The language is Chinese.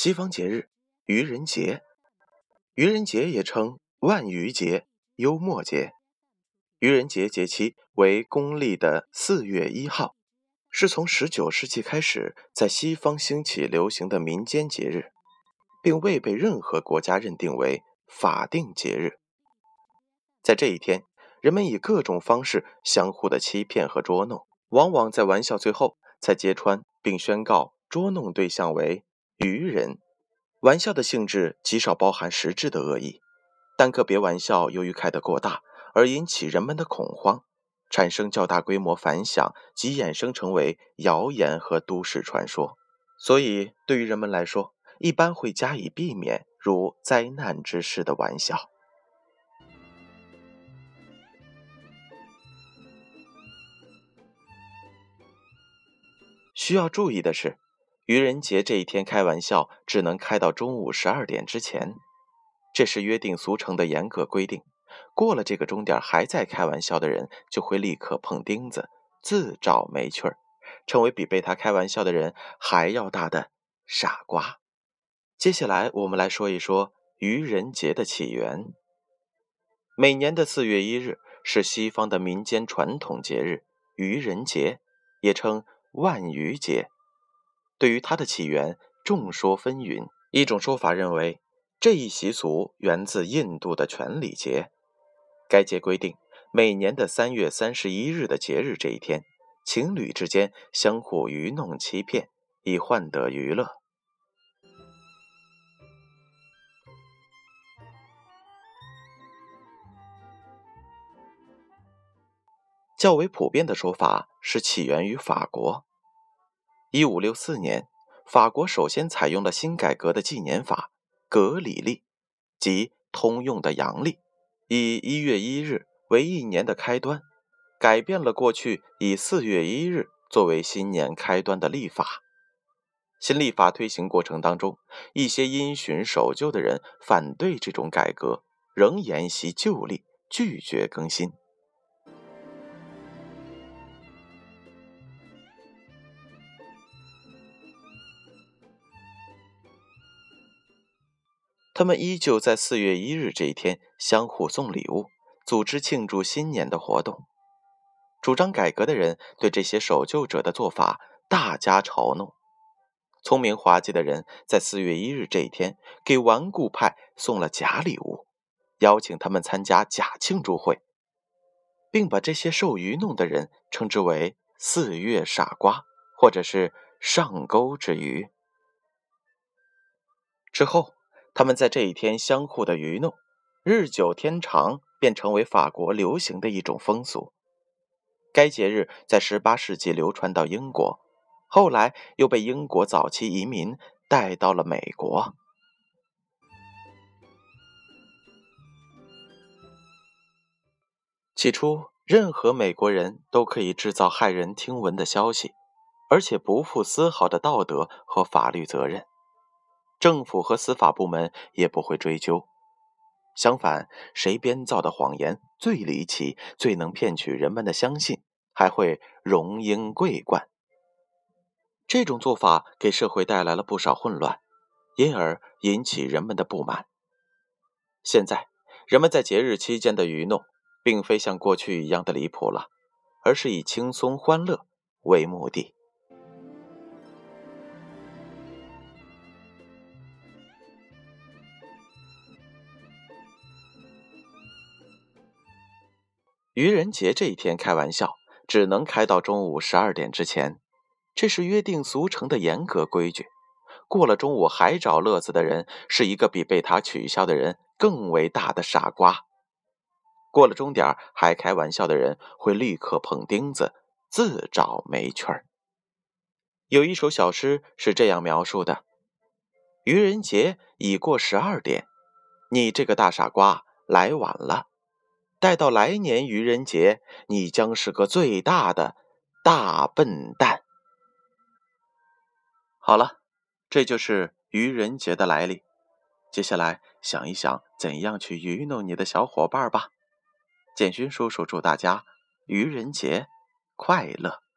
西方节日愚人节，愚人节也称万愚节、幽默节。愚人节节期为公历的四月一号，是从十九世纪开始在西方兴起流行的民间节日，并未被任何国家认定为法定节日。在这一天，人们以各种方式相互的欺骗和捉弄，往往在玩笑最后才揭穿并宣告捉弄对象为。愚人，玩笑的性质极少包含实质的恶意，但个别玩笑由于开得过大而引起人们的恐慌，产生较大规模反响即衍生成为谣言和都市传说，所以对于人们来说，一般会加以避免如灾难之事的玩笑。需要注意的是。愚人节这一天开玩笑只能开到中午十二点之前，这是约定俗成的严格规定。过了这个钟点还在开玩笑的人，就会立刻碰钉子，自找没趣儿，成为比被他开玩笑的人还要大的傻瓜。接下来我们来说一说愚人节的起源。每年的四月一日是西方的民间传统节日——愚人节，也称万愚节。对于它的起源，众说纷纭。一种说法认为，这一习俗源自印度的权礼节。该节规定，每年的三月三十一日的节日这一天，情侣之间相互愚弄欺骗，以换得娱乐。较为普遍的说法是起源于法国。一五六四年，法国首先采用了新改革的纪年法——格里历，即通用的阳历，以一月一日为一年的开端，改变了过去以四月一日作为新年开端的历法。新历法推行过程当中，一些因循守旧的人反对这种改革，仍沿袭旧历，拒绝更新。他们依旧在四月一日这一天相互送礼物，组织庆祝新年的活动。主张改革的人对这些守旧者的做法大加嘲弄。聪明滑稽的人在四月一日这一天给顽固派送了假礼物，邀请他们参加假庆祝会，并把这些受愚弄的人称之为“四月傻瓜”或者是“上钩之鱼”。之后。他们在这一天相互的愚弄，日久天长，便成为法国流行的一种风俗。该节日在18世纪流传到英国，后来又被英国早期移民带到了美国。起初，任何美国人都可以制造骇人听闻的消息，而且不负丝毫的道德和法律责任。政府和司法部门也不会追究，相反，谁编造的谎言最离奇、最能骗取人们的相信，还会荣膺桂冠。这种做法给社会带来了不少混乱，因而引起人们的不满。现在，人们在节日期间的愚弄，并非像过去一样的离谱了，而是以轻松欢乐为目的。愚人节这一天开玩笑，只能开到中午十二点之前，这是约定俗成的严格规矩。过了中午还找乐子的人，是一个比被他取笑的人更为大的傻瓜。过了钟点还开玩笑的人，会立刻碰钉子，自找没趣儿。有一首小诗是这样描述的：“愚人节已过十二点，你这个大傻瓜来晚了。”待到来年愚人节，你将是个最大的大笨蛋。好了，这就是愚人节的来历。接下来想一想，怎样去愚弄你的小伙伴吧。建勋叔叔祝大家愚人节快乐。